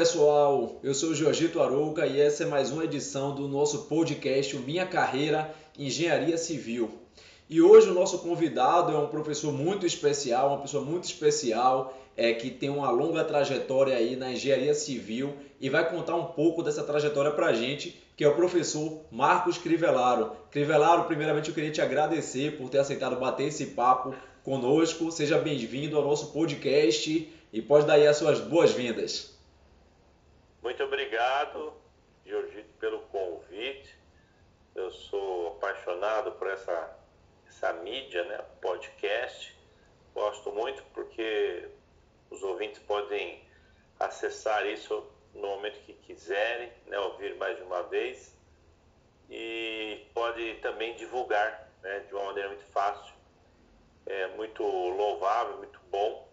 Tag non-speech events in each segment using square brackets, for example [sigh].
pessoal, eu sou Jorgito Arouca e essa é mais uma edição do nosso podcast Minha Carreira Engenharia Civil. E hoje o nosso convidado é um professor muito especial, uma pessoa muito especial, é, que tem uma longa trajetória aí na engenharia civil e vai contar um pouco dessa trajetória para gente, que é o professor Marcos Crivellaro. Crivellaro, primeiramente eu queria te agradecer por ter aceitado bater esse papo conosco. Seja bem-vindo ao nosso podcast e pode dar aí as suas boas-vindas. Muito obrigado, Jorgito, pelo convite. Eu sou apaixonado por essa, essa mídia, né, podcast. Gosto muito porque os ouvintes podem acessar isso no momento que quiserem, né, ouvir mais de uma vez e pode também divulgar né, de uma maneira muito fácil. É muito louvável, muito bom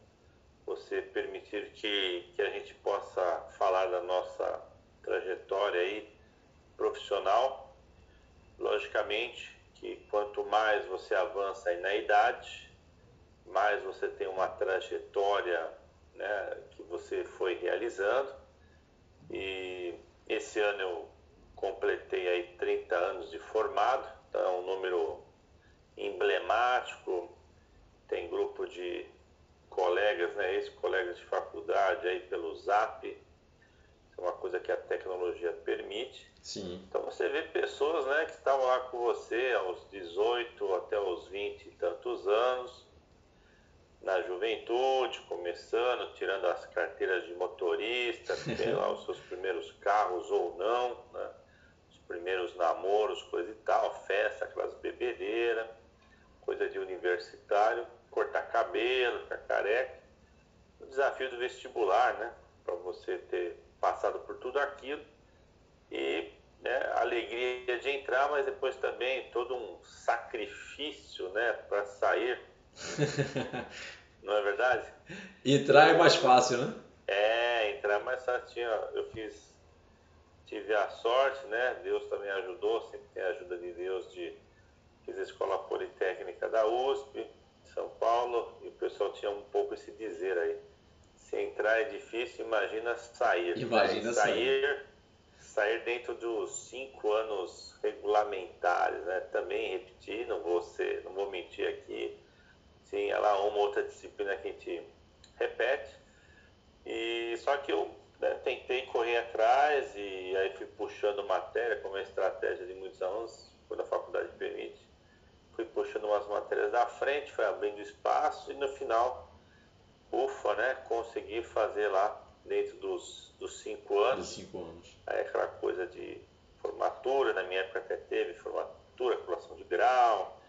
você permitir que, que a gente possa falar da nossa trajetória aí profissional. Logicamente que quanto mais você avança na idade, mais você tem uma trajetória né, que você foi realizando. E esse ano eu completei aí 30 anos de formado, então é um número emblemático, tem grupo de colegas, né, ex-colegas de faculdade aí pelo Zap, é uma coisa que a tecnologia permite. Sim. Então você vê pessoas, né, que estavam lá com você aos 18 até os 20 e tantos anos, na juventude, começando, tirando as carteiras de motorista, [laughs] tem lá os seus primeiros carros ou não, né? os primeiros namoros, coisa e tal, festa, aquelas bebedeiras, coisa de universitário cortar cabelo, ficar careca. O desafio do vestibular, né? Para você ter passado por tudo aquilo e né, a alegria de entrar, mas depois também todo um sacrifício, né, para sair. [laughs] Não é verdade? Entrar é mais fácil, né? É, entrar é mais fácil. Eu fiz, tive a sorte, né? Deus também ajudou, sempre tem a ajuda de Deus de fiz a escola politécnica da USP, são Paulo e o pessoal tinha um pouco esse dizer aí. Se entrar é difícil, imagina sair. Imagina né? sair. Sair dentro dos cinco anos regulamentares, né? Também repetir, não vou, ser, não vou mentir aqui. Sim, ela uma outra disciplina que a gente repete. E só que eu né, tentei correr atrás e aí fui puxando matéria como a estratégia de muitos alunos, quando a faculdade permite fui puxando umas matérias da frente, foi abrindo espaço e no final, ufa, né? Consegui fazer lá dentro dos, dos cinco anos. Dos cinco anos. Aí aquela coisa de formatura, na minha época até teve formatura, colação de grau.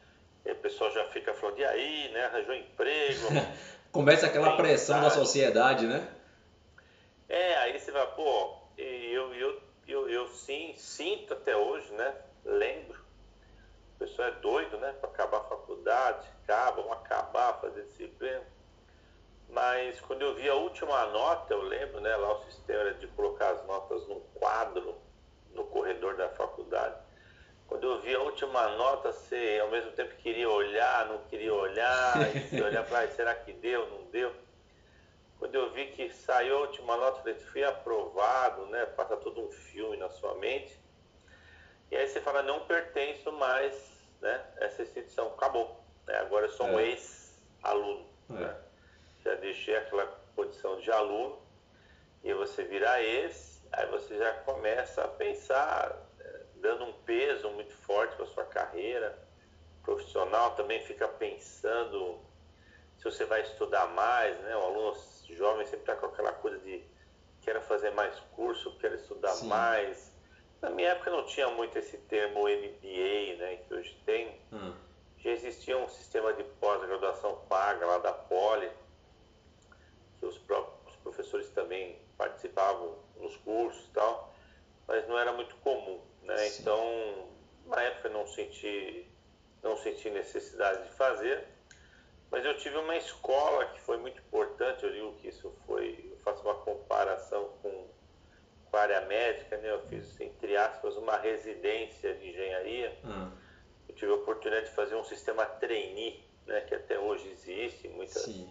E o pessoal já fica falando, e aí, né? Arranjou emprego. [laughs] Começa aquela pressão da sociedade, né? É, aí você vai, pô, eu, eu, eu, eu sim, sinto até hoje, né? Lembro o pessoal é doido, né? Para acabar a faculdade, acabam, acabar, fazer disciplina. Mas quando eu vi a última nota, eu lembro, né? Lá o sistema era de colocar as notas num quadro no corredor da faculdade. Quando eu vi a última nota, você ao mesmo tempo queria olhar, não queria olhar, e [laughs] você olhar para será que deu, não deu? Quando eu vi que saiu a última nota, eu falei, fui aprovado, né? Passa todo um filme na sua mente. E aí você fala, não pertenço mais, né? Essa instituição acabou. Né? Agora eu sou um é. ex-aluno. É. Né? Já deixei aquela condição de aluno e você virar ex, aí você já começa a pensar, é, dando um peso muito forte para sua carreira profissional, também fica pensando se você vai estudar mais, né? O aluno jovem sempre está com aquela coisa de quero fazer mais curso, quero estudar Sim. mais, na minha época não tinha muito esse termo MBA, né, que hoje tem. Hum. Já existia um sistema de pós-graduação paga lá da Poli, que os próprios professores também participavam nos cursos e tal, mas não era muito comum, né? Então, na época não senti não senti necessidade de fazer, mas eu tive uma escola que foi muito importante, eu digo que isso foi, eu faço uma comparação com com a área médica, né? Eu fiz, entre aspas, uma residência de engenharia. Hum. Eu tive a oportunidade de fazer um sistema trainee, né? Que até hoje existe em muitas Sim.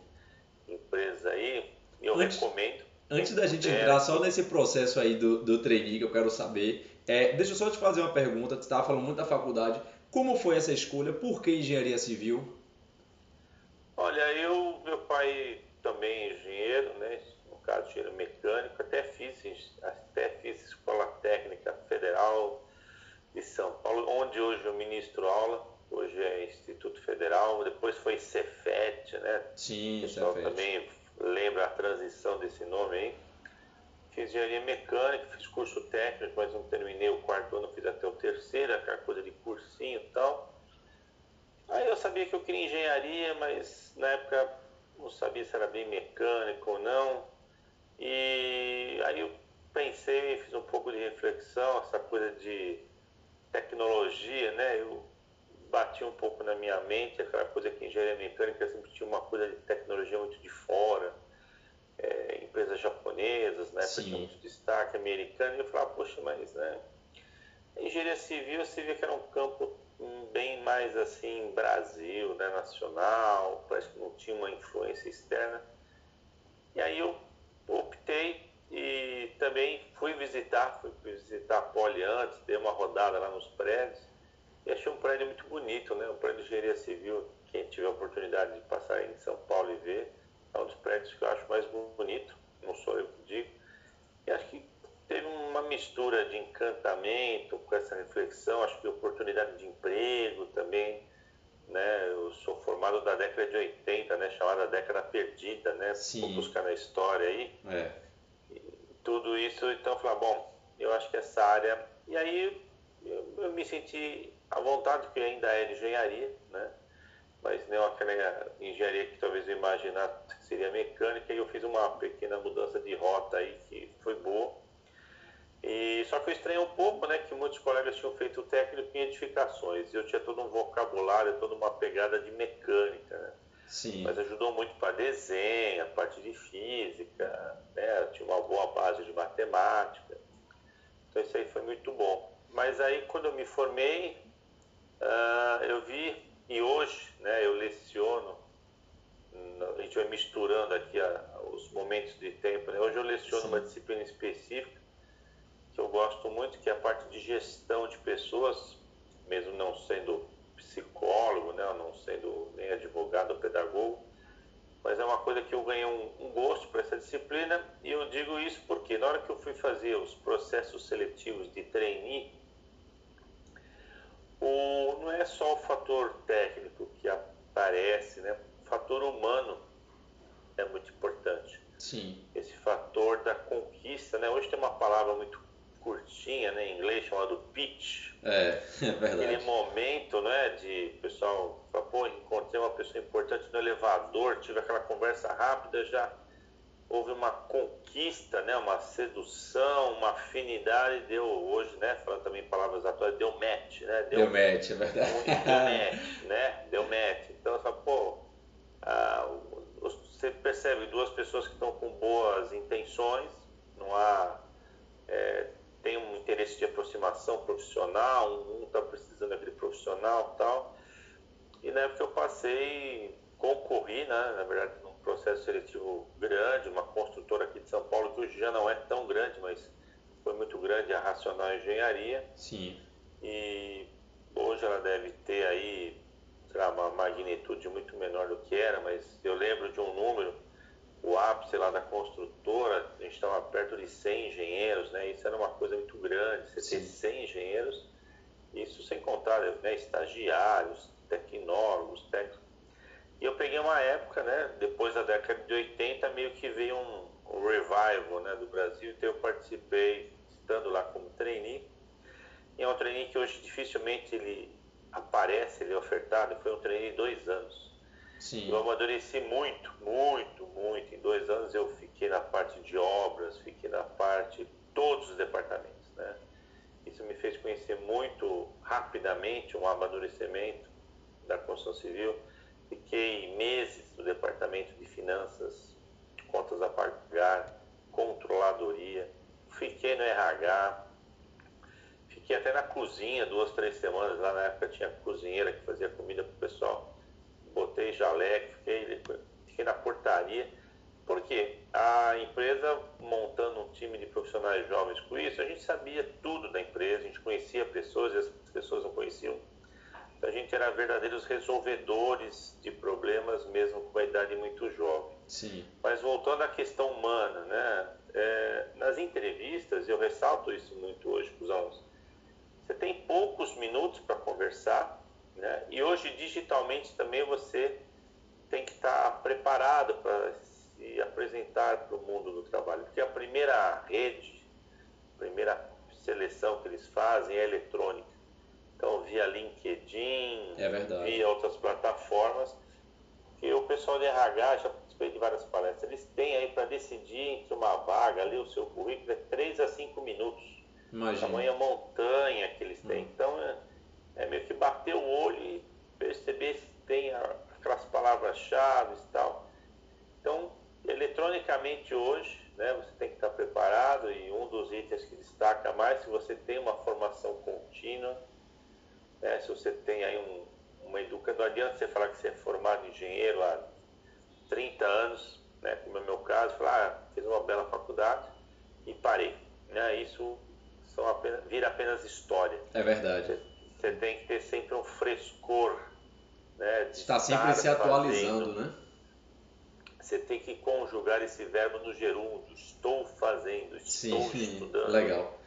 empresas aí. E eu antes, recomendo. Antes da gente entrar só nesse processo aí do, do trainee, que eu quero saber, é, deixa eu só te fazer uma pergunta. Você estava falando muito da faculdade. Como foi essa escolha? Por que engenharia civil? Olha, eu, meu pai também é engenheiro, né? No caso, engenheiro mecânico, até fiz, até fiz escola técnica federal de São Paulo, onde hoje eu ministro aula. Hoje é Instituto Federal, depois foi Cefet, né? Sim, o pessoal Cefet. também lembra a transição desse nome aí. Fiz engenharia mecânica, fiz curso técnico, mas não terminei o quarto ano, fiz até o terceiro, aquela coisa de cursinho e tal. Aí eu sabia que eu queria engenharia, mas na época não sabia se era bem mecânico ou não. E aí eu pensei, fiz um pouco de reflexão, essa coisa de tecnologia, né? Eu bati um pouco na minha mente aquela coisa que engenharia mecânica sempre tinha uma coisa de tecnologia muito de fora, é, empresas japonesas, né? Tinha muito destaque americano. E eu falava, poxa, mas né? Engenharia civil, você via que era um campo bem mais assim Brasil, né, nacional, parece que não tinha uma influência externa. E aí eu optei e também fui visitar, fui visitar a Poli antes, dei uma rodada lá nos prédios e achei um prédio muito bonito, né, um prédio de engenharia civil, quem tiver a oportunidade de passar em São Paulo e ver, é um dos prédios que eu acho mais bonito, não sou eu que digo. E acho que teve uma mistura de encantamento com essa reflexão, acho que oportunidade de emprego também, né? Eu sou formado da década de 80, né? Chamada década perdida, né? Sim. Vou buscar na história aí. É. tudo isso, então eu falei, bom, eu acho que essa área... E aí eu, eu me senti à vontade, porque ainda é engenharia, né? Mas não aquela engenharia que talvez eu imaginasse que seria mecânica, e eu fiz uma pequena mudança de rota aí que foi boa e, só que eu estranhei um pouco, né, que muitos colegas tinham feito técnico em edificações. Eu tinha todo um vocabulário, toda uma pegada de mecânica, né? Sim. Mas ajudou muito para desenho, a parte de física, né? Eu tinha uma boa base de matemática. Então isso aí foi muito bom. Mas aí quando eu me formei, uh, eu vi, e hoje, né, eu leciono, a gente vai misturando aqui a, os momentos de tempo, né? Hoje eu leciono Sim. uma disciplina específica que eu gosto muito, que é a parte de gestão de pessoas, mesmo não sendo psicólogo, né, não sendo nem advogado ou pedagogo, mas é uma coisa que eu ganhei um, um gosto para essa disciplina e eu digo isso porque na hora que eu fui fazer os processos seletivos de trainee, o, não é só o fator técnico que aparece, né? O fator humano é muito importante. Sim. Esse fator da conquista, né? Hoje tem uma palavra muito curtinha, né, em inglês, chamado pitch. É, [laughs] é verdade. Aquele momento, né, de pessoal fala, pô, encontrei uma pessoa importante no elevador, tive aquela conversa rápida, já houve uma conquista, né, uma sedução, uma afinidade, deu hoje, né, falando também em palavras atuais, deu match, né? Deu, deu match, é verdade. Um, deu [laughs] match, né? Deu match. Então, essa, pô, ah, você percebe duas pessoas que estão com boas intenções, não há é, tem um interesse de aproximação profissional, um está precisando daquele profissional tal. E na época eu passei, concorri, né, na verdade, num processo seletivo grande, uma construtora aqui de São Paulo, que hoje já não é tão grande, mas foi muito grande, a Racional Engenharia. Sim. E hoje ela deve ter aí, sei lá, uma magnitude muito menor do que era, mas eu lembro de um número o ápice lá da construtora, a gente estava perto de 100 engenheiros, né? Isso era uma coisa muito grande, você ter 100 engenheiros, isso sem contar né, estagiários, tecnólogos, técnicos. E eu peguei uma época, né, depois da década de 80, meio que veio um, um revival né, do Brasil, então eu participei, estando lá como trainee, e é um trainee que hoje dificilmente ele aparece, ele é ofertado, foi um trainee de dois anos. Sim. Eu amadureci muito, muito, muito. Em dois anos eu fiquei na parte de obras, fiquei na parte de todos os departamentos, né? Isso me fez conhecer muito rapidamente um amadurecimento da construção civil. Fiquei meses no departamento de finanças, contas a pagar, controladoria. Fiquei no RH, fiquei até na cozinha duas, três semanas. Lá na época tinha cozinheira que fazia comida para o pessoal botei jaleco, fiquei, fiquei na portaria. Por quê? A empresa montando um time de profissionais jovens com isso, a gente sabia tudo da empresa, a gente conhecia pessoas e as pessoas não conheciam. Então, a gente era verdadeiros resolvedores de problemas mesmo com a idade muito jovem. Sim. Mas voltando à questão humana, né? É, nas entrevistas, eu ressalto isso muito hoje para os alunos, você tem poucos minutos para conversar, né? E hoje digitalmente também você tem que estar preparado para se apresentar para o mundo do trabalho, porque a primeira rede, a primeira seleção que eles fazem é eletrônica. Então, via LinkedIn, é via outras plataformas, que o pessoal de RH, já participei de várias palestras, eles têm aí para decidir entre uma vaga, ali o seu currículo, é 3 a 5 minutos. Imagina. tamanha montanha que eles têm. Hum. Então é, é, meio que bater o olho e perceber se tem aquelas palavras-chave e tal. Então, eletronicamente hoje, né, você tem que estar preparado e um dos itens que destaca mais, se você tem uma formação contínua, né, se você tem aí um, uma educação, não adianta você falar que você é formado em engenheiro há 30 anos, né, como é o meu caso, falar, ah, fiz uma bela faculdade e parei. Né, isso são apenas, vira apenas história. É verdade. Você, você tem que ter sempre um frescor. Né, Está sempre se atualizando, fazendo. né? Você tem que conjugar esse verbo no gerúndio. Estou fazendo, estou sim, estudando. Legal.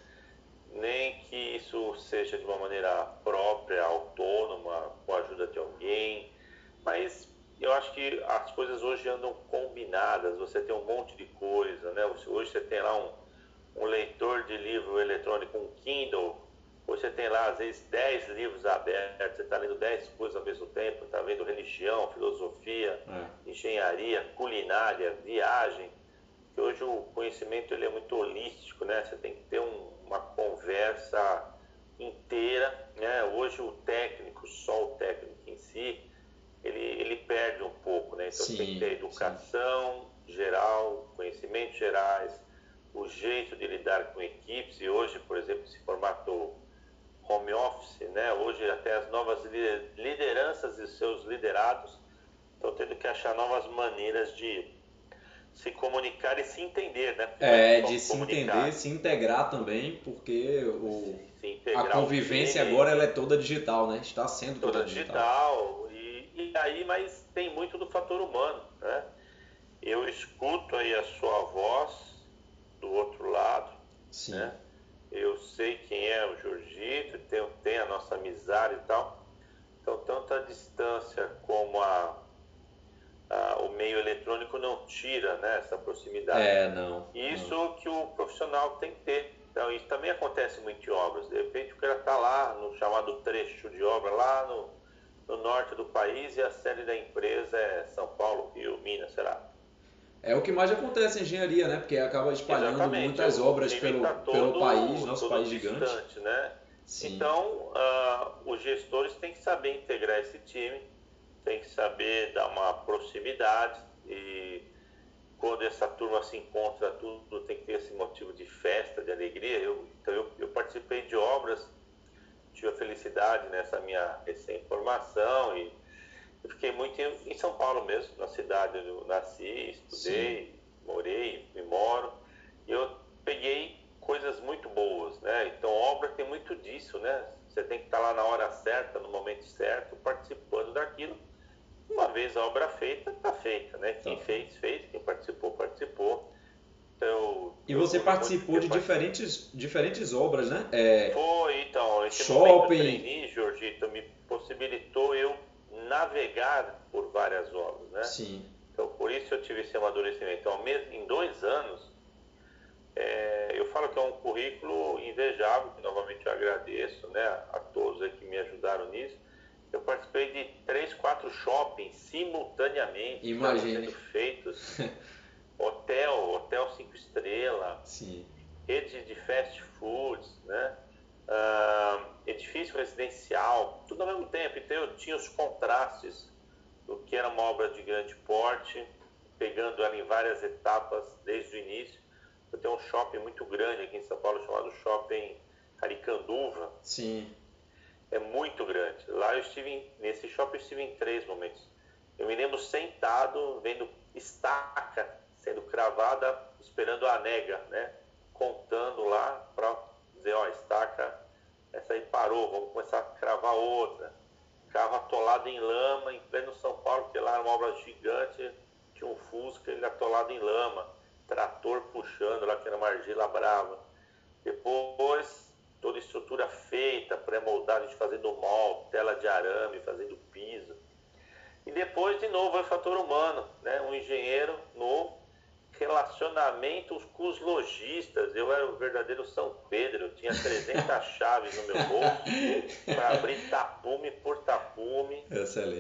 Nem que isso seja de uma maneira própria, autônoma, com a ajuda de alguém. Mas eu acho que as coisas hoje andam combinadas. Você tem um monte de coisa, né? Hoje você tem lá um, um leitor de livro eletrônico, um Kindle, você tem lá, às vezes, 10 livros abertos, você está lendo 10 coisas ao mesmo tempo, está vendo religião, filosofia, é. engenharia, culinária, viagem. Que hoje o conhecimento ele é muito holístico, né? Você tem que ter um, uma conversa inteira, né? Hoje o técnico, só o técnico em si, ele, ele perde um pouco, né? Então sim, tem que ter educação sim. geral, conhecimentos gerais, o jeito de lidar com equipes e hoje, por exemplo, esse formato home office, né? Hoje até as novas lideranças e seus liderados estão tendo que achar novas maneiras de se comunicar e se entender, né? É, de se comunicar. entender, se integrar também, porque o, a convivência agora ela é toda digital, né? Está sendo toda, toda digital. digital e, e aí, mas tem muito do fator humano, né? Eu escuto aí a sua voz, do outro lado. Sim. Né? Eu sei quem é o Jorgito, tem, tem a nossa amizade e tal. Então, tanto a distância como a, a, o meio eletrônico não tira né, essa proximidade. É, não. Isso não. que o profissional tem que ter. Então, isso também acontece muito em obras. De repente, o cara está lá no chamado trecho de obra, lá no, no norte do país, e a sede da empresa é São Paulo, Rio, Minas, sei lá. É o que mais acontece em engenharia, né? Porque acaba espalhando Exatamente. muitas obras pelo, tá todo, pelo país, nosso país distante, gigante. Né? Então, uh, os gestores têm que saber integrar esse time, têm que saber dar uma proximidade e quando essa turma se encontra, tudo tem que ter esse motivo de festa, de alegria. Eu, então, eu, eu participei de obras, tive a felicidade nessa minha recém-formação e eu fiquei muito em, São Paulo mesmo, na cidade onde eu nasci, estudei, Sim. morei e moro. E eu peguei coisas muito boas, né? Então, obra tem muito disso, né? Você tem que estar lá na hora certa, no momento certo, participando daquilo. Uma vez a obra feita, está feita, né? Quem tá. fez, fez. Quem participou, participou. Então, e você participou de diferentes, diferentes obras, né? É... Foi, então. Esse shopping. Trainee, Jorgito, me possibilitou eu navegar por várias obras, né? Sim. Então, por isso eu tive esse amadurecimento. Então, em dois anos, é, eu falo que é um currículo invejável, que novamente eu agradeço né, a todos que me ajudaram nisso. Eu participei de três, quatro shoppings simultaneamente, Imagine. sendo feitos. [laughs] hotel, hotel cinco estrelas, Sim. redes de fast foods, né? Uh, edifício residencial, tudo ao mesmo tempo. Então eu tinha os contrastes do que era uma obra de grande porte, pegando ela em várias etapas desde o início. Eu tenho um shopping muito grande aqui em São Paulo chamado Shopping Aricanduva. Sim. É muito grande. Lá eu estive, em, nesse shopping eu estive em três momentos. Eu me lembro sentado, vendo estaca sendo cravada, esperando a nega, né? Contando lá para dizer, ó, estaca, essa aí parou, vamos começar a cravar outra. Carro atolado em lama, em pleno São Paulo, porque lá era uma obra gigante, tinha um Fusca, ele atolado em lama, trator puxando lá, que era uma argila brava. Depois, toda estrutura feita, pré-moldada, gente fazendo molde, tela de arame, fazendo piso. E depois, de novo, é o fator humano, né? um engenheiro novo, relacionamentos com os lojistas. Eu era o verdadeiro São Pedro, eu tinha 300 [laughs] chaves no meu bolso para abrir tapume por tapume,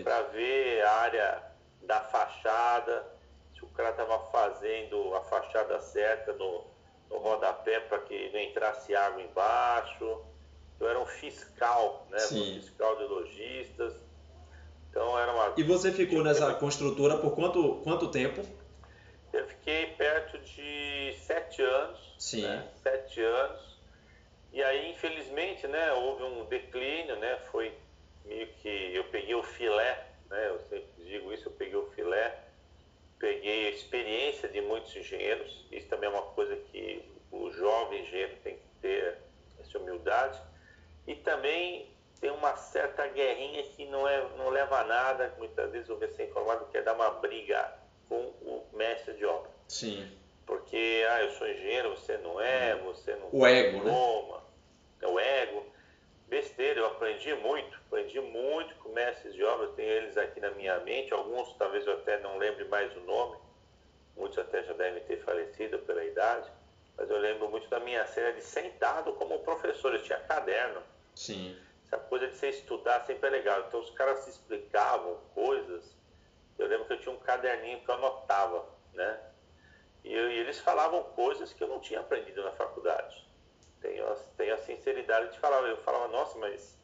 para ver a área da fachada, se o cara estava fazendo a fachada certa no, no rodapé para que não entrasse água embaixo. Eu era um fiscal, né? Um fiscal de lojistas. Então era uma. E você ficou nessa construtora por quanto, quanto tempo? Fiquei perto de sete anos. Sim. Né? Sete anos. E aí, infelizmente, né, houve um declínio, né? Foi meio que eu peguei o filé, né? Eu sempre digo isso, eu peguei o filé, peguei a experiência de muitos engenheiros. Isso também é uma coisa que o jovem engenheiro tem que ter essa humildade. E também tem uma certa guerrinha que não, é, não leva a nada, muitas vezes eu vejo ser informado que é dar uma briga com o mestre de obra. Sim. Porque, ah, eu sou engenheiro, você não é, hum. você não o ego, diploma, né? é o ego. Besteira, eu aprendi muito, aprendi muito com mestres de obra, tenho eles aqui na minha mente, alguns talvez eu até não lembre mais o nome, muitos até já devem ter falecido pela idade, mas eu lembro muito da minha cena de sentado como professor, eu tinha caderno. Sim. Essa coisa de você estudar sempre é legal. Então os caras se explicavam coisas eu lembro que eu tinha um caderninho que eu anotava, né? E, eu, e eles falavam coisas que eu não tinha aprendido na faculdade. Tenho, tenho a sinceridade de falar. Eu falava, nossa, mas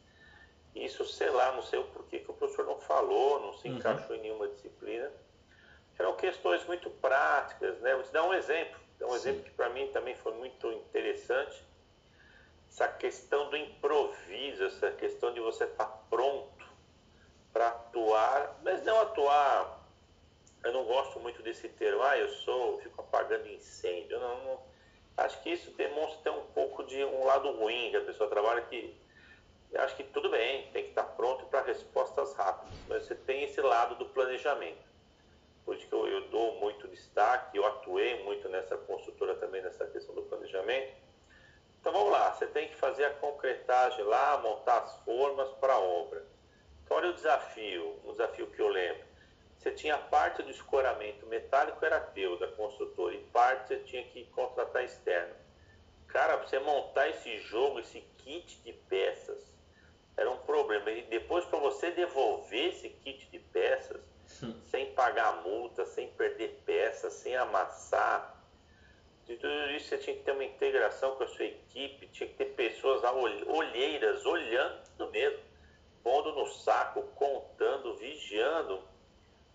isso, sei lá, não sei o porquê que o professor não falou, não se uhum. encaixou em nenhuma disciplina. Eram questões muito práticas, né? Vou te dar um exemplo. Um Sim. exemplo que para mim também foi muito interessante. Essa questão do improviso, essa questão de você estar tá pronto para atuar, mas não atuar. Eu não gosto muito desse termo, ah, eu sou, fico apagando incêndio. Não, não, acho que isso demonstra um pouco de um lado ruim que a pessoa trabalha que eu acho que tudo bem, tem que estar pronto para respostas rápidas, mas você tem esse lado do planejamento. Por isso que eu, eu dou muito destaque, eu atuei muito nessa construtora também nessa questão do planejamento. Então vamos lá, você tem que fazer a concretagem lá, montar as formas para a obra olha o desafio, um desafio que eu lembro. Você tinha parte do escoramento metálico era teu, da construtora, e parte você tinha que contratar externo. Cara, para você montar esse jogo, esse kit de peças, era um problema. E depois, para você devolver esse kit de peças, hum. sem pagar multa, sem perder peças, sem amassar, de tudo isso você tinha que ter uma integração com a sua equipe, tinha que ter pessoas olheiras, olhando mesmo pondo no saco, contando, vigiando.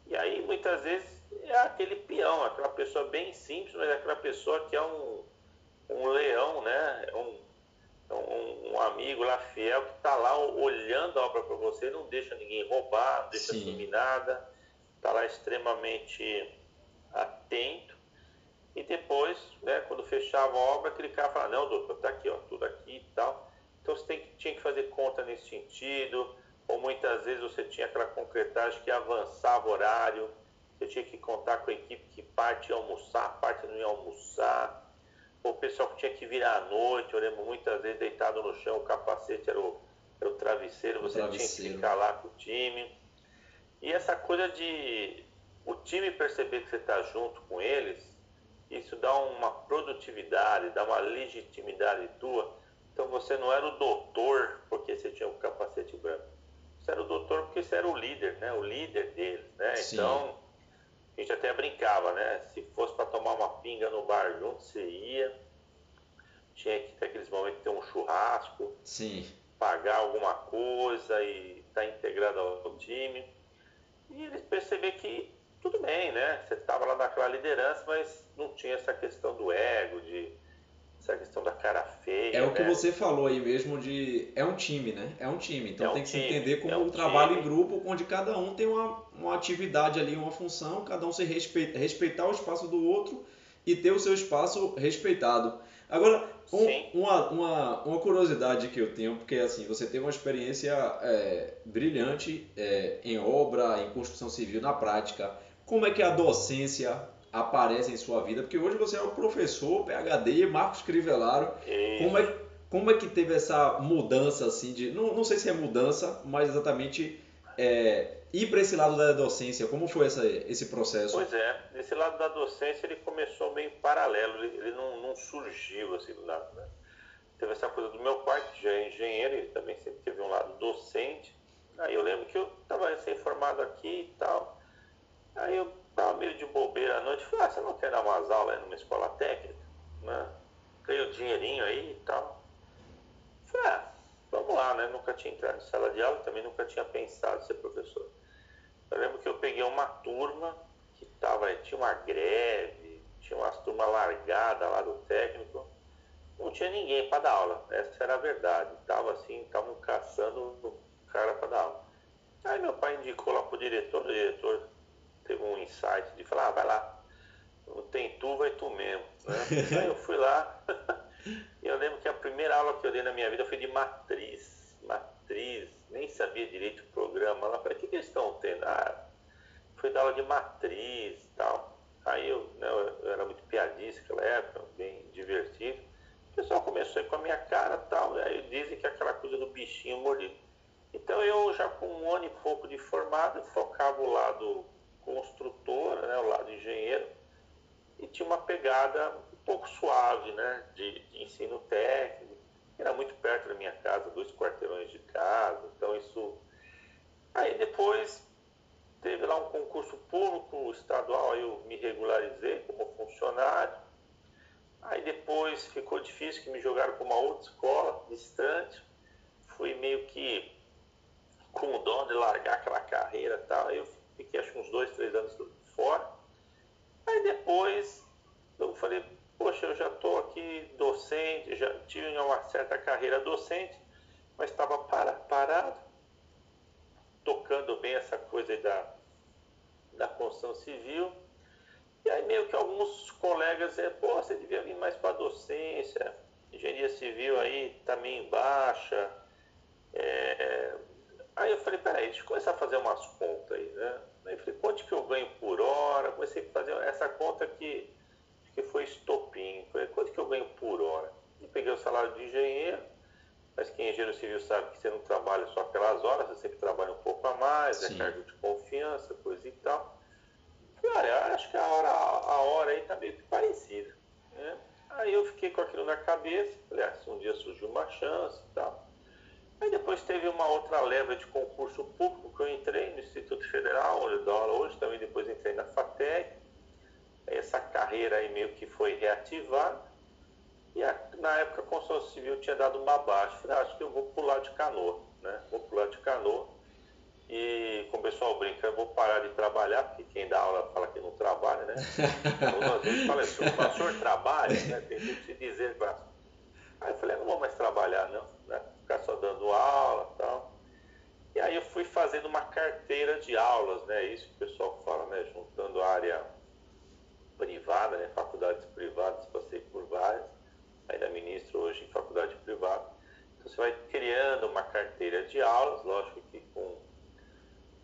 E aí muitas vezes é aquele peão, aquela pessoa bem simples, mas é aquela pessoa que é um, um leão, né? É um, é um, um, amigo lá fiel que está lá olhando a obra para você, não deixa ninguém roubar, não deixa Sim. sumir nada, está lá extremamente atento. E depois, né, quando fechava a obra, aquele cara fala, não, doutor, tá aqui, ó, tudo aqui e tal. Então você tem, tinha que fazer conta nesse sentido, ou muitas vezes você tinha aquela concretagem que avançava o horário, você tinha que contar com a equipe que parte ia almoçar, parte não ia almoçar, ou o pessoal que tinha que virar à noite, eu lembro muitas vezes deitado no chão, o capacete era o, era o travesseiro, o você travesseiro. tinha que ficar lá com o time. E essa coisa de o time perceber que você está junto com eles, isso dá uma produtividade, dá uma legitimidade tua. Então você não era o doutor porque você tinha o capacete branco. Você era o doutor porque você era o líder, né? O líder deles, né? Sim. Então, a gente até brincava, né? Se fosse para tomar uma pinga no bar junto, você ia. Tinha que ter aqueles momentos de ter um churrasco. Sim. Pagar alguma coisa e estar tá integrado ao time. E eles perceber que tudo bem, né? Você estava lá naquela liderança, mas não tinha essa questão do ego, de, essa questão da cara feia. É o que né? você falou aí mesmo de. É um time, né? É um time. Então É um tem que se time, entender como é um trabalho time. em grupo, onde cada um tem uma, uma atividade ali, uma função, cada um se respeita, respeitar o espaço do outro e ter o seu espaço respeitado. Agora, um- uma, uma, uma curiosidade que eu tenho, porque assim, você teve uma experiência é, brilhante é, em obra, em construção civil, na prática. Como é que a docência aparece em sua vida? Porque hoje você é o professor, PhD, Marcos Crivellaro. E- Como é, como é que teve essa mudança assim de. Não, não sei se é mudança, mas exatamente é, ir para esse lado da docência. Como foi essa, esse processo? Pois é, desse lado da docência ele começou meio paralelo, ele, ele não, não surgiu assim do nada, né? Teve essa coisa do meu pai, que já é engenheiro, ele também sempre teve um lado docente. Aí eu lembro que eu estava recém-formado aqui e tal. Aí eu estava meio de bobeira à noite, falei, ah, você não quer dar umas aulas numa escola técnica? Né? Ganhei dinheirinho aí e tal. Falei, ah, vamos lá, né? Nunca tinha entrado em sala de aula, também nunca tinha pensado em ser professor. Eu lembro que eu peguei uma turma que tava, tinha uma greve, tinha umas turmas largadas lá do técnico, não tinha ninguém para dar aula, essa era a verdade. Tava assim, estavam caçando o cara para dar aula. Aí meu pai indicou lá pro diretor, o diretor teve um insight de falar, ah, vai lá, não tem tu, vai tu mesmo. Né? [laughs] Aí eu fui lá, [laughs] e eu lembro que a primeira aula que eu dei na minha vida foi de matriz. Matriz, nem sabia direito o programa. Lá falei, o que, que eles estão tendo? Ah, foi dar aula de matriz e tal. Aí eu, né, eu era muito piadista naquela época, bem divertido. O pessoal começou a ir com a minha cara e tal. Aí dizem que é aquela coisa do bichinho mordido. Então eu já com um ano e pouco de formado, focava o lado construtor, né, o lado engenheiro, e tinha uma pegada um pouco suave, né, de, de ensino técnico. Era muito perto da minha casa, dois quarteirões de casa, então isso. Aí depois teve lá um concurso público estadual, aí eu me regularizei como funcionário. Aí depois ficou difícil que me jogaram para uma outra escola distante. Fui meio que com o dó de largar aquela carreira e tal. Aí eu fiquei acho uns dois, três anos fora. Aí depois eu falei, poxa, eu já estou aqui docente, já tive uma certa carreira docente, mas estava para, parado, tocando bem essa coisa da, da construção civil. E aí meio que alguns colegas é, pô, você devia vir mais para docência, engenharia civil aí tá meio em baixa. É... Aí eu falei, peraí, deixa eu começar a fazer umas contas aí, né? Aí eu falei, quanto que eu ganho por hora? Comecei a fazer essa conta que, que foi estopim. Falei, quanto que eu ganho por hora? E peguei o salário de engenheiro, mas quem é engenheiro civil sabe que você não trabalha só aquelas horas, você sempre trabalha um pouco a mais, é Sim. cargo de confiança, coisa e tal. Falei, olha, eu acho que a hora, a hora aí tá meio que parecida. Né? Aí eu fiquei com aquilo na cabeça, falei, ah, se um dia surgiu uma chance e tal. Aí depois teve uma outra leva de concurso público que eu entrei no Instituto Federal, onde eu dou aula hoje, também depois entrei na FATEC. Aí essa carreira aí meio que foi reativada. E a- na época a construção civil tinha dado uma baixa. Falei, ah, acho que eu vou pular de canoa, né? Vou pular de canoa. E como o pessoal brinca, eu vou parar de trabalhar, porque quem dá aula fala que não trabalha, né? [laughs] Então, às vezes fala assim, o senhor trabalha, né? Tem que se dizer. Aí eu falei, eu não vou mais trabalhar não, né? Ficar só dando aula e tal. E aí eu fui fazendo uma carteira de aulas, né? Isso que o pessoal fala, né? Juntando área privada, né? Faculdades privadas, passei por várias. Ainda ministro hoje em faculdade privada. Então você vai criando uma carteira de aulas, lógico que com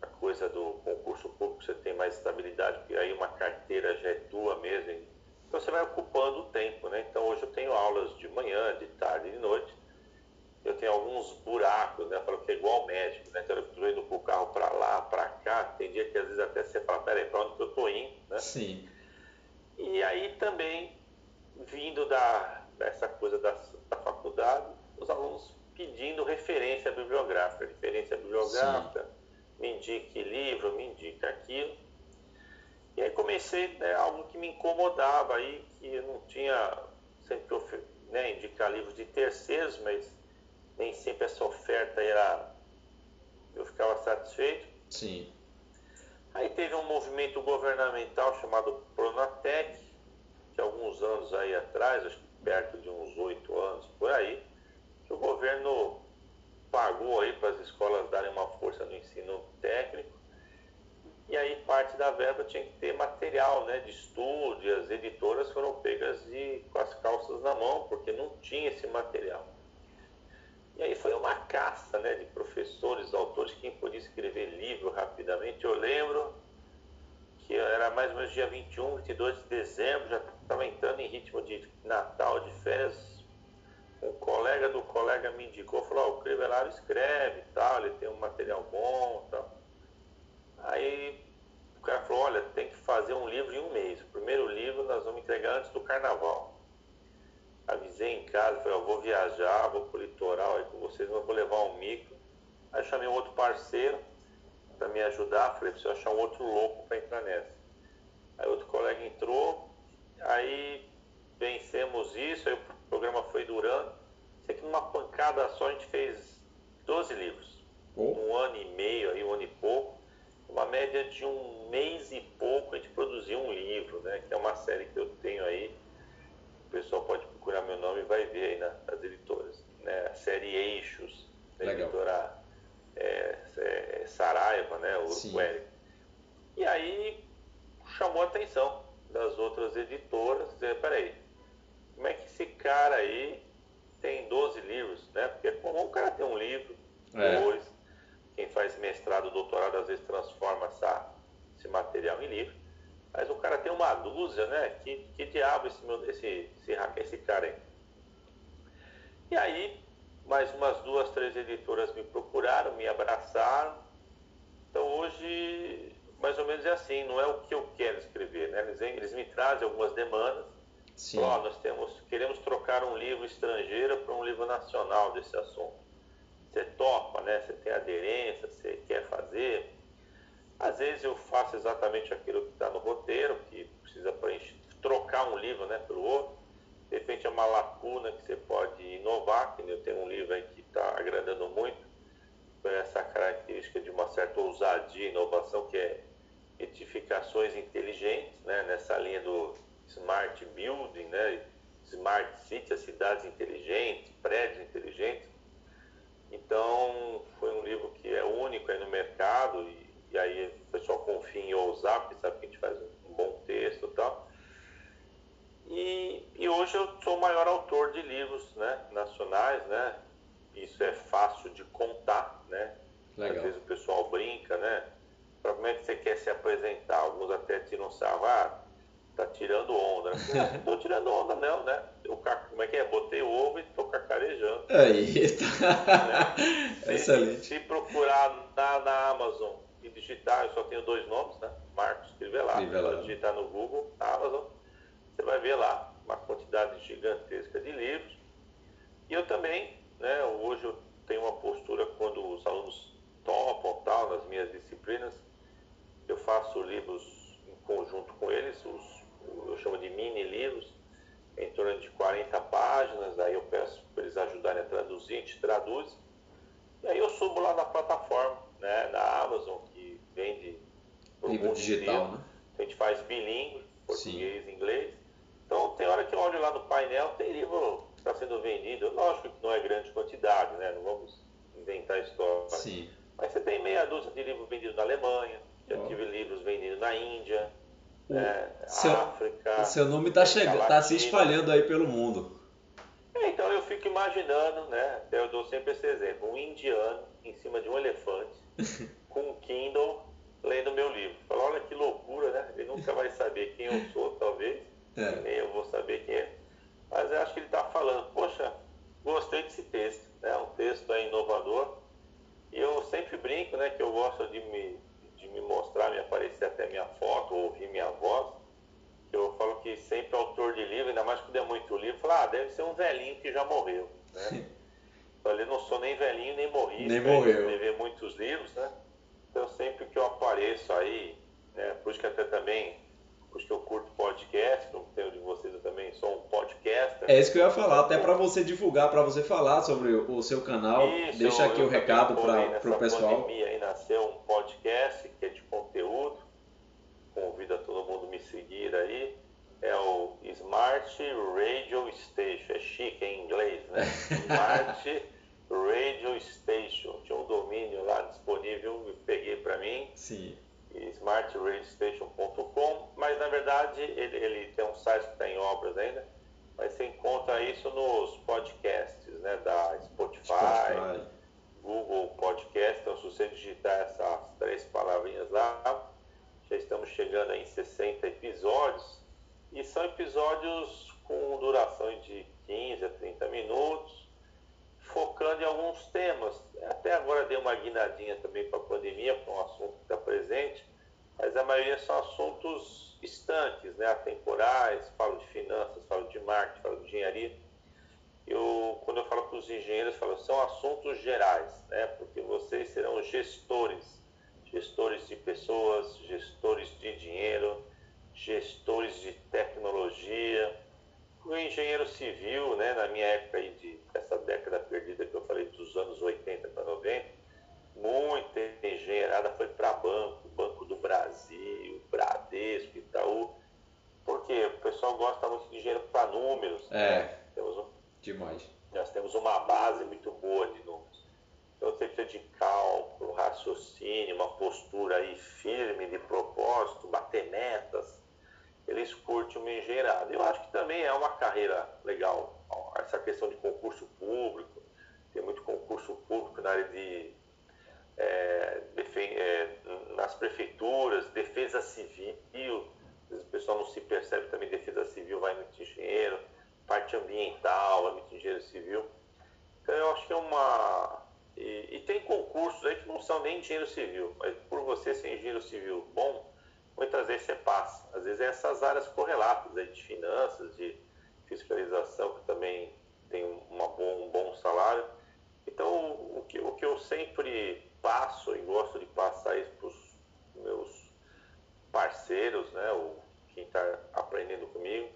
a coisa do concurso público você tem mais estabilidade, porque aí uma carteira já é tua mesmo. Então você vai ocupando o tempo, né? Então hoje eu tenho aulas de manhã, de tarde e de noite. Eu tenho alguns buracos, né? Eu falo que é igual médico, né? Então eu estou indo com o carro para lá, para cá. Tem dia que às vezes até você fala, peraí, para onde que eu estou indo, né? Sim. E aí também, vindo da, dessa coisa da, da faculdade, os alunos pedindo referência bibliográfica, referência bibliográfica, me indique livro, me indique aquilo. E aí comecei né, algo que me incomodava aí, que eu não tinha sempre que ofe- né, indicar livros de terceiros, mas nem sempre essa oferta era eu ficava satisfeito. Sim. Aí teve um movimento governamental chamado Pronatec, que alguns anos aí atrás, acho que perto de uns oito anos, por aí, que o governo pagou aí para as escolas darem uma força no ensino técnico. E aí parte da verba tinha que ter material né, de estudo, e as editoras foram pegas de, com as calças na mão, porque não tinha esse material. E aí foi uma caça né, de professores, autores, quem podia escrever livro rapidamente. Eu lembro que era mais ou menos dia 21, 22 de dezembro, já estava entrando em ritmo de Natal, de férias. Um colega do colega me indicou, falou, oh, o Crivellaro escreve tal, ele tem um material bom tal. Aí o cara falou, olha, tem que fazer um livro em um mês. O primeiro livro nós vamos entregar antes do carnaval. Avisei em casa, falei, eu vou viajar, vou pro litoral aí com vocês, mas vou levar um micro. Aí chamei um outro parceiro para me ajudar, falei, preciso achar um outro louco para entrar nessa. Aí outro colega entrou, aí vencemos isso, aí o programa foi durando. Sei que numa pancada só a gente fez 12 livros. Um ano e meio, aí, um ano e pouco. Uma média de um mês e pouco a gente produziu um livro, né? Que é uma série que eu tenho aí o pessoal pode procurar meu nome e vai ver aí nas editoras. Né? A série Eixos, da Legal. editora é, é, Saraiva, né? Uruguai. E aí chamou a atenção das outras editoras, dizer, peraí, como é que esse cara aí tem 12 livros, né? Porque é comum o cara ter um livro, é. dois, quem faz mestrado, doutorado, às vezes transforma essa, esse material em livro. Mas o cara tem uma dúzia, né? Que, que diabo esse, esse, esse, esse cara aí? E aí, mais umas duas, três editoras me procuraram, me abraçaram. Então hoje, mais ou menos é assim, não é o que eu quero escrever, né? Eles, eles me trazem algumas demandas. Sim. Ó, nós temos, queremos trocar um livro estrangeiro para um livro nacional desse assunto. Você topa, né? Você tem aderência, você quer fazer. Às vezes eu faço exatamente aquilo que está no roteiro, que precisa preencher, trocar um livro né, pelo outro. De repente é uma lacuna que você pode inovar, que eu tenho um livro aí que está agradando muito, com essa característica de uma certa ousadia e inovação, que é edificações inteligentes, né, nessa linha do smart building, né, smart city, as cidades inteligentes, prédios inteligentes. Então, foi um livro que é único aí no mercado e e aí o pessoal confia em ousar, porque sabe que a gente faz um bom texto e tal. E, e hoje eu sou o maior autor de livros né, nacionais, né? Isso é fácil de contar, né? Legal. Às vezes o pessoal brinca, né? Pra como é que você quer se apresentar? Alguns até tiram sarro, ah, tá tirando onda. [laughs] Não, não tô tirando onda não, né? Eu, como é que é? Botei o ovo e tô cacarejando. Aí, tá. Né? [laughs] Excelente. Se, se procurar na, na Amazon e digitar, eu só tenho dois nomes, né? Marcos Crivellado. Se digitar no Google, Amazon, você vai ver lá uma quantidade gigantesca de livros. E eu também, né, hoje eu tenho uma postura quando os alunos topam tal, nas minhas disciplinas, eu faço livros em conjunto com eles, os, eu chamo de mini livros, em torno de 40 páginas, aí eu peço para eles ajudarem a traduzir, a gente traduz, e aí eu subo lá na plataforma, né, na Amazon, vende livro digital, né? A gente faz bilíngue, português e inglês. Então tem hora que eu olho lá no painel, tem livro que está sendo vendido. Lógico que não é grande quantidade, né? Não vamos inventar história. Sim. Mas você tem meia dúzia de livros vendidos na Alemanha, já oh. tive livros vendidos na Índia, o é, seu, África. Seu nome está chegando, está se espalhando aí pelo mundo. É, então eu fico imaginando, né? Eu dou sempre esse exemplo, um indiano em cima de um elefante [laughs] com um Kindle lendo meu livro. Fala, olha que loucura, né? Ele nunca vai saber quem eu sou, talvez, é. nem eu vou saber quem é. Mas eu acho que ele está falando, poxa, gostei desse texto, né? Um texto é inovador. E eu sempre brinco, né, que eu gosto de me, de me mostrar, me aparecer até minha foto, ou ouvir minha voz. Eu falo que sempre autor de livro, ainda mais quando é muito livro, fala, ah, deve ser um velhinho que já morreu, [laughs] né? Falei, não sou nem velhinho, nem morri. Nem morreu. Escrever muitos livros, né? Então, sempre que eu apareço aí, né, por isso que até também, por isso que eu curto podcast, como tem o de vocês, eu também sou um podcaster. É isso que eu ia falar, até para você divulgar, para você falar sobre o seu canal, isso, deixa aqui o recado para o pessoal. pandemia aí nasceu um podcast que é de conteúdo, convido a todo mundo me seguir aí, é o Smart Radio Station, é chique em inglês, né? [laughs] Smart Radio Station. Tinha um domínio lá disponível, peguei para mim. Sim. smartradiostation.com, mas na verdade ele, ele tem um site que está em obras ainda, isso nos podcasts, né, da Spotify, Spotify. Google Podcast, então se você digitar essas três palavrinhas lá, já estamos chegando em 60 episódios, e são episódios com duração de 15 a 30 minutos, focando em alguns temas. Até agora dei uma guinadinha também para a pandemia, para um assunto que está presente, mas a maioria são assuntos estanques, né, atemporais, falo de finanças, falo de marketing, falo de engenharia. Eu, quando eu falo para os engenheiros, falo, são assuntos gerais, né, porque vocês serão gestores, gestores de pessoas, gestores de dinheiro, gestores de tecnologia, o engenheiro civil, né, na minha época aí de essa década perdida que eu falei dos anos 80 para 90, muita engenheirada foi para banco, Banco do Brasil, Bradesco, Itaú, porque o pessoal gosta muito de dinheiro para números. É. Né? Temos um, demais. Nós temos uma base muito boa de números. Então você precisa de cálculo, raciocínio, uma postura aí firme de propósito, bater metas eles curtem uma engenheirada. Eu acho que também é uma carreira legal, essa questão de concurso público, tem muito concurso público na área de. É, é, nas prefeituras, defesa civil, o pessoal não se percebe também, defesa civil vai muito engenheiro, parte ambiental, vai muito engenheiro civil. Então eu acho que é uma. E, e tem concursos aí que não são nem engenheiro civil, mas por você ser engenheiro civil bom, muitas vezes você passa. Às vezes é essas áreas correlatas aí de finanças, de fiscalização, que também tem uma bom, um bom salário. Então, o que, o que eu sempre passo e gosto de passar isso para os meus parceiros, né, ou quem está aprendendo comigo,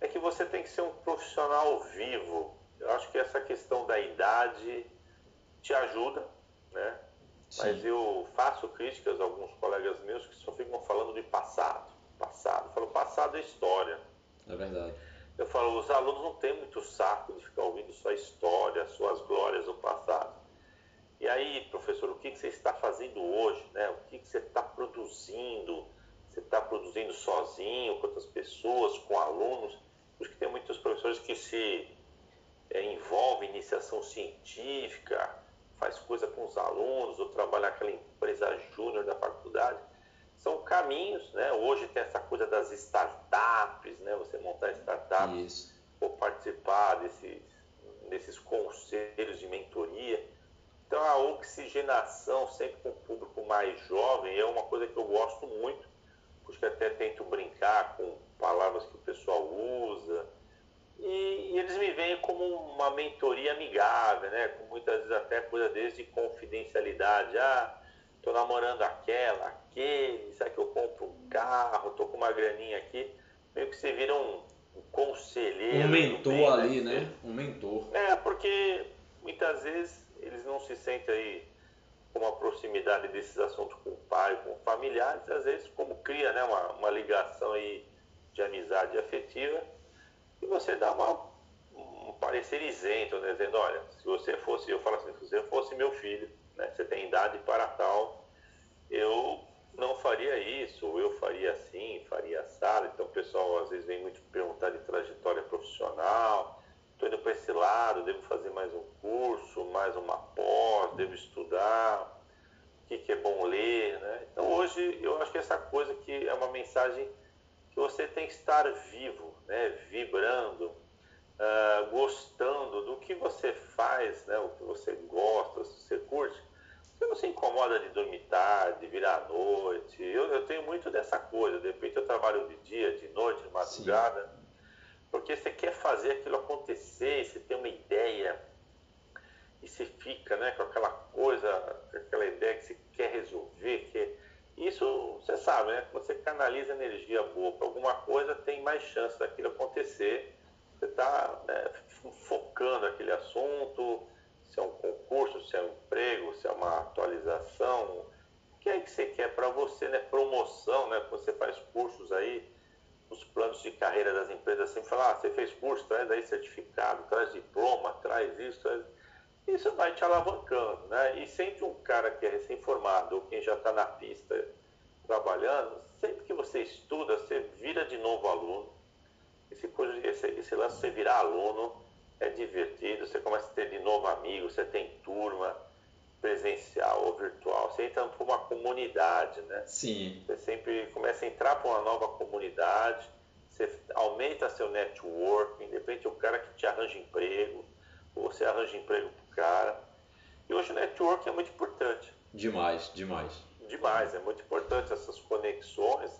é que você tem que ser um profissional vivo. Eu acho que essa questão da idade te ajuda, né? Mas eu faço críticas a alguns colegas meus que só ficam falando de passado. Passado. Eu falo, passado é história. É verdade. Eu falo, os alunos não têm muito saco de ficar ouvindo só história, suas glórias do passado. E aí, professor, o que, que você está fazendo hoje? Né? O que, que você está produzindo? Você está produzindo sozinho, com outras pessoas, com alunos? Porque tem muitos professores que se é, envolvem em iniciação científica, faz coisa com os alunos, ou trabalha naquela empresa júnior da faculdade. São caminhos, né? Hoje tem essa coisa das startups, né? Você montar startups Isso. ou participar desses, desses conselhos de mentoria. Então a oxigenação sempre com o público mais jovem é uma coisa que eu gosto muito, porque até tento brincar com palavras que o pessoal usa, e, e, eles me veem como uma mentoria amigável, né? Com muitas vezes até coisa desde confidencialidade. Ah, tô namorando aquela, aquele, será que eu compro um carro? Tô com uma graninha aqui. Meio que você vira um, um conselheiro. Um mentor bem, né? ali, né? Um mentor. É, porque muitas vezes eles não se sentem aí com uma proximidade desses assuntos com o pai, com familiares, às vezes como cria né, uma, uma ligação aí de amizade afetiva e você dá uma, um parecer isento, né? dizendo, olha, se você fosse, eu falo assim, se você fosse meu filho, né? você tem idade para tal, eu não faria isso, eu faria assim, faria assado. Então o pessoal às vezes vem muito perguntar de trajetória profissional, estou indo para esse lado, devo fazer mais um curso, mais uma pós, devo estudar, o que, que é bom ler, né? Então hoje eu acho que essa coisa que é uma mensagem que você tem que estar vivo, né, vibrando, uh, gostando do que você faz, né, o que você gosta, se você curte. Você não se incomoda de dormir tarde, de virar à noite. Eu, eu tenho muito dessa coisa. De repente eu trabalho de dia, de noite, de madrugada. Sim. Porque você quer fazer aquilo acontecer, você tem uma ideia e você fica né, com aquela coisa, aquela ideia que você quer resolver, que isso, você sabe, né? Quando você canaliza energia boa para alguma coisa, tem mais chance daquilo acontecer. Você está né, focando aquele assunto, se é um concurso, se é um emprego, se é uma atualização. O que é que você quer para você, né? Promoção, né? Você faz cursos aí, planos de carreira das empresas sempre falam, ah, você fez curso, traz aí certificado, traz diploma, traz isso, traz... Isso vai te alavancando, né? E sempre um cara que é recém-formado ou quem já está na pista trabalhando, sempre que você estuda, você vira de novo aluno. Esse, esse, esse lance de você virar aluno é divertido, você começa a ter de novo amigos, você tem turma presencial ou virtual, você entra para uma comunidade, né? Sim. Você sempre começa a entrar para uma nova comunidade, você aumenta seu networking, de repente o cara que te arranja emprego, ou você arranja emprego para o cara. E hoje o networking é muito importante. Demais, demais. Demais, é muito importante essas conexões.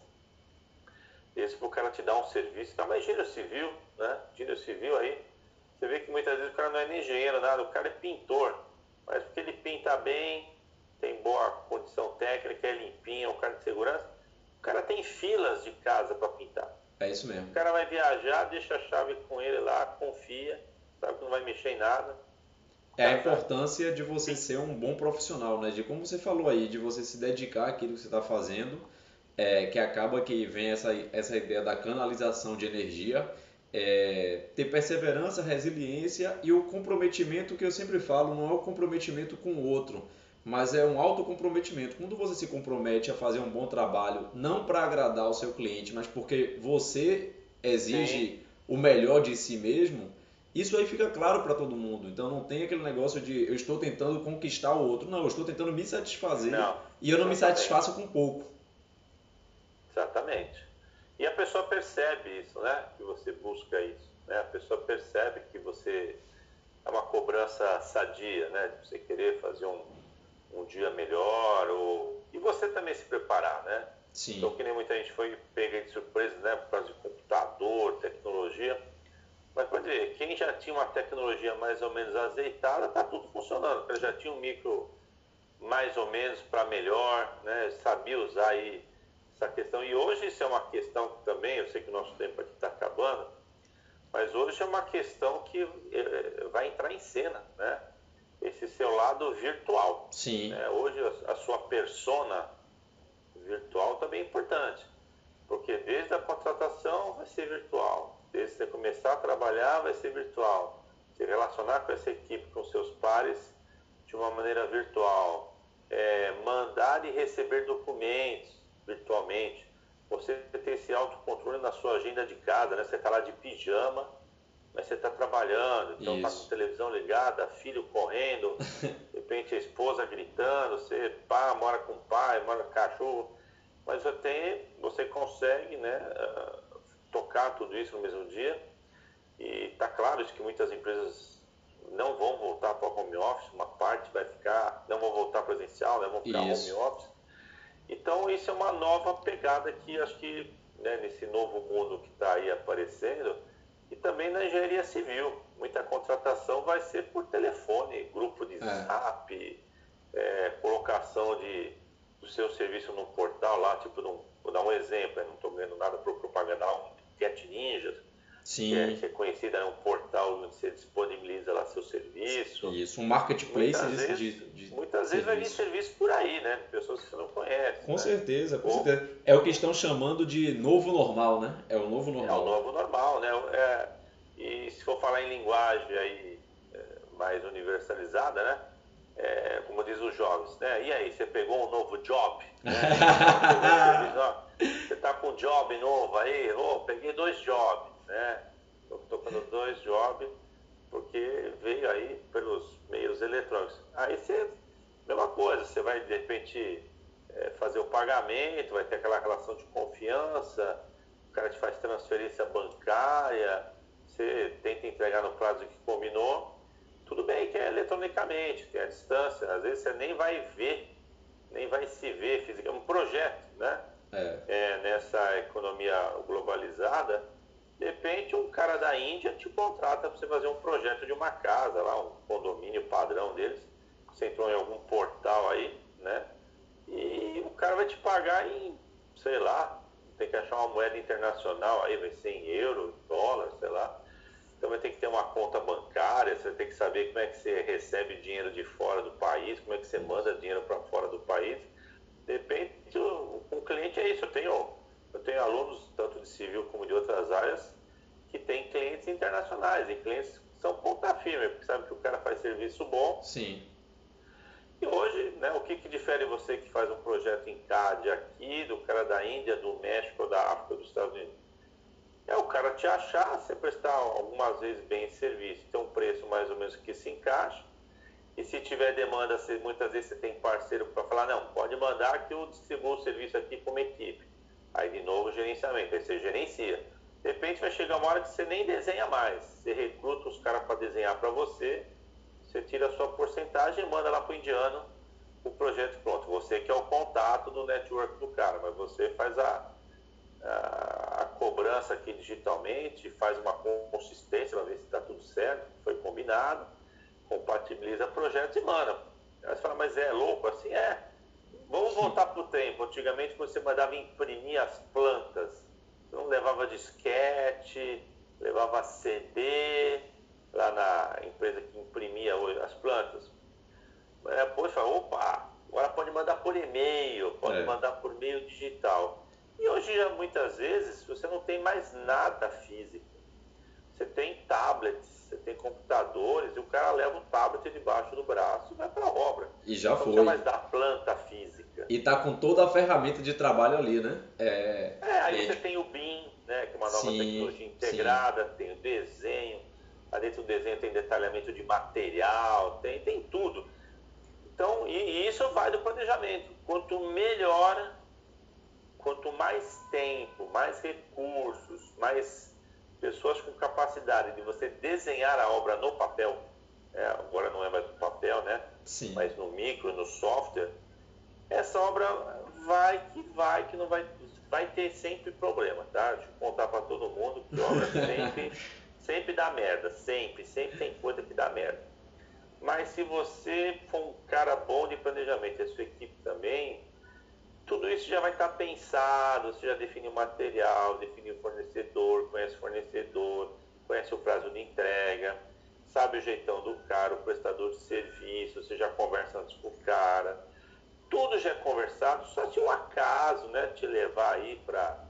Esse para o cara te dar um serviço, tá? Mas engenheiro civil, né? Engenheiro civil aí, você vê que muitas vezes o cara não é nem engenheiro, nada, o cara é pintor. Mas porque ele pinta bem, tem boa condição técnica, é limpinho, é um cara de segurança, o cara tem filas de casa para pintar. É isso mesmo. O cara vai viajar, deixa a chave com ele lá, confia, sabe que não vai mexer em nada. É a importância de você ser um bom profissional, né? De como você falou aí, de você se dedicar àquilo que você está fazendo, é, que acaba que vem essa, essa ideia da canalização de energia é, ter perseverança, resiliência e o comprometimento que eu sempre falo, não é o comprometimento com o outro, mas é um autocomprometimento. Quando você se compromete a fazer um bom trabalho, não para agradar o seu cliente, mas porque você exige Sim. o melhor de si mesmo, isso aí fica claro para todo mundo. Então não tem aquele negócio de eu estou tentando conquistar o outro. Não, eu estou tentando me satisfazer não, e eu não me satisfaço com pouco. Exatamente. E a pessoa percebe isso, né? Que você busca isso. Né? A pessoa percebe que você é uma cobrança sadia, né? De você querer fazer um, um dia melhor ou... e você também se preparar, né? Sim. Então, que nem muita gente foi pega de surpresa, né? Por causa de computador, tecnologia. Mas pode ver, quem já tinha uma tecnologia mais ou menos azeitada, tá tudo funcionando. Porque já tinha um micro mais ou menos para melhor, né? Sabia usar aí essa questão. E hoje isso é uma questão que também, eu sei que o nosso tempo aqui está acabando, mas hoje é uma questão que é, vai entrar em cena, né? Esse seu lado virtual. Sim. Né? Hoje a, a sua persona virtual também é importante, porque desde a contratação vai ser virtual, desde você começar a trabalhar vai ser virtual, se relacionar com essa equipe, com seus pares de uma maneira virtual, é, mandar e receber documentos, virtualmente, você ter esse autocontrole na sua agenda de casa, né? Você está lá de pijama, mas você está trabalhando, então está com a televisão ligada, filho correndo, [laughs] de repente a esposa gritando, você pá, mora com o pai, mora com o cachorro, mas você, você consegue né, ah, tocar tudo isso no mesmo dia. E está claro isso que muitas empresas não vão voltar para o home office, uma parte vai ficar, não vão voltar presencial, né, vão ficar isso. home office. Então, isso é uma nova pegada que acho que né, nesse novo mundo que está aí aparecendo, e também na engenharia civil. Muita contratação vai ser por telefone, grupo de é. zap, é, colocação de, do seu serviço no portal lá, tipo, num, vou dar um exemplo, não estou ganhando nada por propaganda, um Cat Ninjas, Sim. Que, é, é conhecida, é um portal onde você disponibiliza lá seu serviço. Isso, um marketplace muitas vezes, de, de Muitas vezes vai vir serviço por aí, né? Pessoas que você não conhece. Com né? certeza, com Ou, certeza. É o que estão chamando de novo normal, né? É o novo normal. É o novo normal, né? É, e se for falar em linguagem aí é, mais universalizada, né? É, como diz os jovens, né? E aí, você pegou um novo job? [laughs] Né? você está com um job novo aí? Oh, peguei dois jobs né? Estou tocando dois jobs, porque veio aí pelos meios eletrônicos. Aí você, mesma coisa, você vai de repente é, fazer o pagamento, vai ter aquela relação de confiança, o cara te faz transferência bancária, você tenta entregar no prazo que combinou. Tudo bem que é eletronicamente, tem a distância, às vezes você nem vai ver, nem vai se ver fisicamente. É um projeto, né? É. É, nessa economia globalizada, de repente, um cara da Índia te contrata para você fazer um projeto de uma casa, lá, um condomínio padrão deles. Você entrou em algum portal aí, né? E o cara vai te pagar em, sei lá, tem que achar uma moeda internacional aí, vai ser em euro, dólar, sei lá. Então vai ter que ter uma conta bancária, você tem que saber como é que você recebe dinheiro de fora do país, como é que você manda dinheiro para fora do país. De repente, o, o cliente é isso, eu tenho eu tenho alunos, tanto de civil como de outras áreas, que têm clientes internacionais, e clientes que são ponta firme, porque sabe que o cara faz serviço bom. Sim. E hoje, né, o que, que difere você que faz um projeto em CAD aqui, do cara da Índia, do México, da África, dos Estados Unidos? É o cara te achar, você prestar algumas vezes bem esse serviço, ter um preço mais ou menos que se encaixa. E se tiver demanda, você, muitas vezes você tem parceiro para falar, não, pode mandar que eu distribuo o serviço aqui para uma equipe. Aí de novo gerenciamento, aí você gerencia. De repente vai chegar uma hora que você nem desenha mais. Você recruta os caras para desenhar para você, você tira a sua porcentagem e manda lá para o indiano o projeto pronto. Você que é o contato do network do cara, mas você faz a, a, a cobrança aqui digitalmente, faz uma consistência para ver se está tudo certo, foi combinado, compatibiliza projetos e manda. Aí você fala, mas é louco? Assim é. Vamos voltar para o tempo. Antigamente você mandava imprimir as plantas. Você não levava disquete, levava CD, lá na empresa que imprimia as plantas. É, poxa, opa, agora pode mandar por e-mail, pode é. mandar por meio digital. E hoje, muitas vezes, você não tem mais nada físico. Você tem tablets, você tem computadores, e o cara leva o tablet debaixo do braço e vai para a obra. E já não foi. Não mais da planta física. E tá com toda a ferramenta de trabalho ali, né? É, é aí você tem o BIM, né, que é uma nova sim, tecnologia integrada, sim. tem o desenho, lá dentro do desenho tem detalhamento de material, tem, tem tudo. Então, e isso vai do planejamento. Quanto melhor quanto mais tempo, mais recursos, mais pessoas com capacidade de você desenhar a obra no papel, é, agora não é mais no papel, né? Sim. Mas no micro, no software, essa obra vai que vai, que não vai, vai ter sempre problema, tá? Deixa eu contar para todo mundo que obra [laughs] sempre, sempre dá merda, sempre, sempre tem coisa que dá merda. Mas se você for um cara bom de planejamento e a sua equipe também, tudo isso já vai estar pensado, você já definiu o material, definiu o fornecedor, conhece o fornecedor, conhece o prazo de entrega, sabe o jeitão do cara, o prestador de serviço, você já conversa antes com o cara. Tudo já é conversado, só se um acaso né, te levar aí para.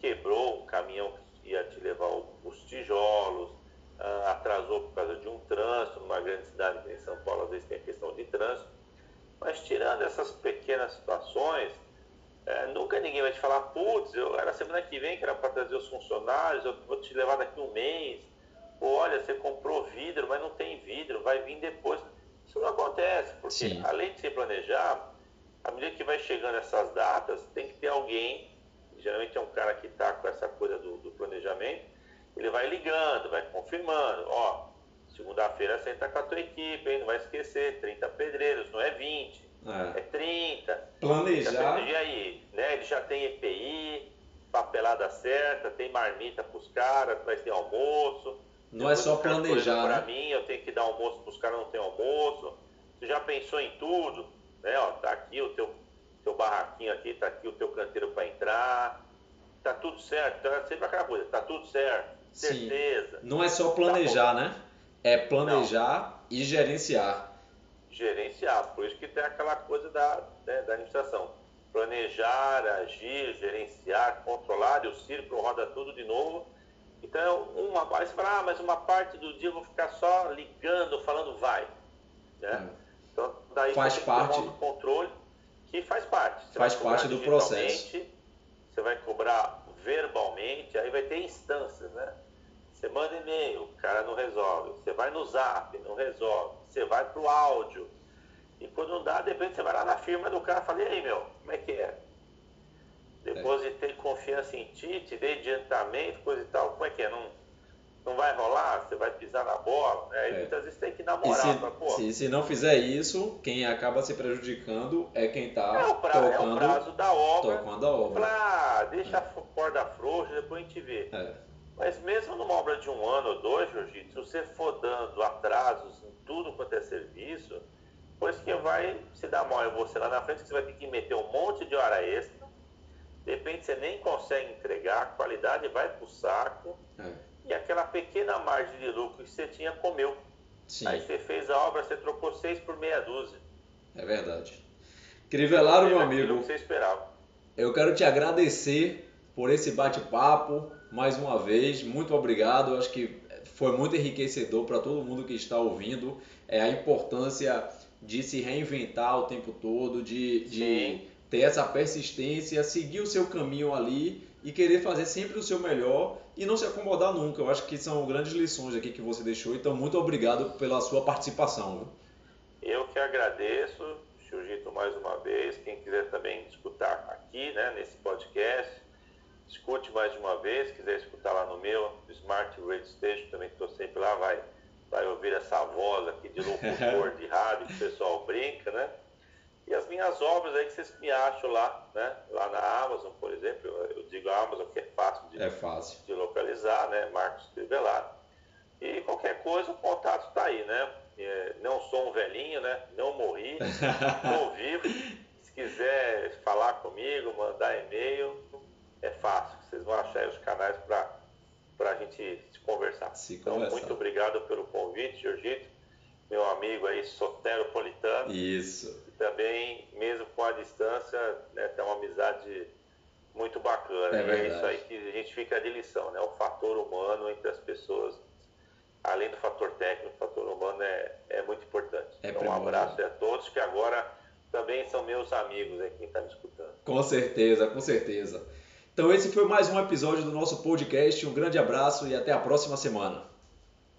Quebrou um caminhão que ia te levar os tijolos, uh, atrasou por causa de um trânsito, numa grande cidade em São Paulo, às vezes tem a questão de trânsito. Mas tirando essas pequenas situações, é, nunca ninguém vai te falar, putz, eu era semana que vem que era para trazer os funcionários, eu vou te levar daqui um mês. Ou olha, você comprou vidro, mas não tem vidro, vai vir depois. Isso não acontece, porque Sim. além de se planejar, à medida que vai chegando essas datas, tem que ter alguém, geralmente é um cara que está com essa coisa do, do, planejamento, ele vai ligando, vai confirmando, ó, segunda-feira senta com a tua equipe, hein, não vai esquecer, 30 pedreiros, não é 20 é, é 30. Planejar. E aí, né? Ele já tem EPI, papelada certa, tem marmita para os caras, vai ter almoço. Não é só planejar. Para né? mim, eu tenho que dar almoço para os caras, não tem almoço. Você já pensou em tudo? Né? Ó, tá aqui o teu, teu barraquinho aqui, tá aqui o teu canteiro para entrar. Tá tudo certo. Então é sempre aquela coisa, tá tudo certo. Certeza. Sim. Não é só planejar, tá né? É planejar não. e gerenciar gerenciar. Por isso que tem aquela coisa da, né, da administração. Planejar, agir, gerenciar, controlar, e o círculo roda tudo de novo. Então, uma parte, você fala, ah, mas uma parte do dia eu vou ficar só ligando, falando vai. Né? Hum. Então, daí faz parte. um controle que faz parte. Você faz parte do processo. Você vai cobrar verbalmente, aí vai ter instâncias, né? Você manda e-mail, o cara não resolve. Você vai no zap, não resolve. Você vai pro áudio. E quando não dá, depois você vai lá na firma do cara e fala, e aí, meu, como é que é? Depositei é. confiança em ti, te dei adiantamento, coisa e tal, como é que é? Não, não vai rolar? Você vai pisar na bola? Né? Aí é. muitas vezes tem que namorar. Se, pra, pô, se, se, não fizer isso, quem acaba se prejudicando é quem está é tocando, é o prazo da obra. Tocando a obra. Ah, deixa é. a corda frouxa, depois a gente vê. É. Mas mesmo numa obra de um ano ou dois, Jorgito, se você for dando atrasos em tudo quanto é serviço, pois que vai se dar mal em você lá na frente, você vai ter que meter um monte de hora extra, de repente você nem consegue entregar, a qualidade vai pro saco, é. e aquela pequena margem de lucro que você tinha comeu. Sim. Aí você fez a obra, você trocou seis por meia dúzia. É verdade. Crivellaro, meu amigo. Que você esperava. Eu quero te agradecer por esse bate-papo mais uma vez. Muito obrigado. Acho que foi muito enriquecedor para todo mundo que está ouvindo. É a importância de se reinventar o tempo todo, de, de ter essa persistência, seguir o seu caminho ali e querer fazer sempre o seu melhor e não se acomodar nunca. Eu acho que são grandes lições aqui que você deixou. Então, muito obrigado pela sua participação. Eu que agradeço, Jiu-Jitsu, mais uma vez. Quem quiser também escutar aqui, né, nesse podcast, escute mais de uma vez. Quiser escutar lá no meu, Smart Radio Station, também estou sempre lá, vai, vai ouvir essa voz aqui de locutor [laughs] de rádio que o pessoal brinca, né? E as minhas obras aí que vocês me acham lá, né? Lá na Amazon, por exemplo, eu digo a Amazon que é fácil de, é fácil. de localizar, né? Marcos Crivellado. E qualquer coisa, o contato está aí, né? É, não sou um velhinho, né? Não morri, [laughs] estou vivo. Se quiser falar comigo, mandar e-mail, é fácil. Vocês vão achar os canais para a gente se conversar. Se então, muito obrigado pelo convite, Jorgito, meu amigo aí, soteropolitano. Isso também, mesmo com a distância, né, tem uma amizade muito bacana. É, é isso aí que a gente fica de lição, né? O fator humano entre as pessoas, além do fator técnico, o fator humano é, é muito importante. É então, um abraço a todos que agora também são meus amigos aí, quem está me escutando. Com certeza, com certeza. Então esse foi mais um episódio do nosso podcast. Um grande abraço e até a próxima semana.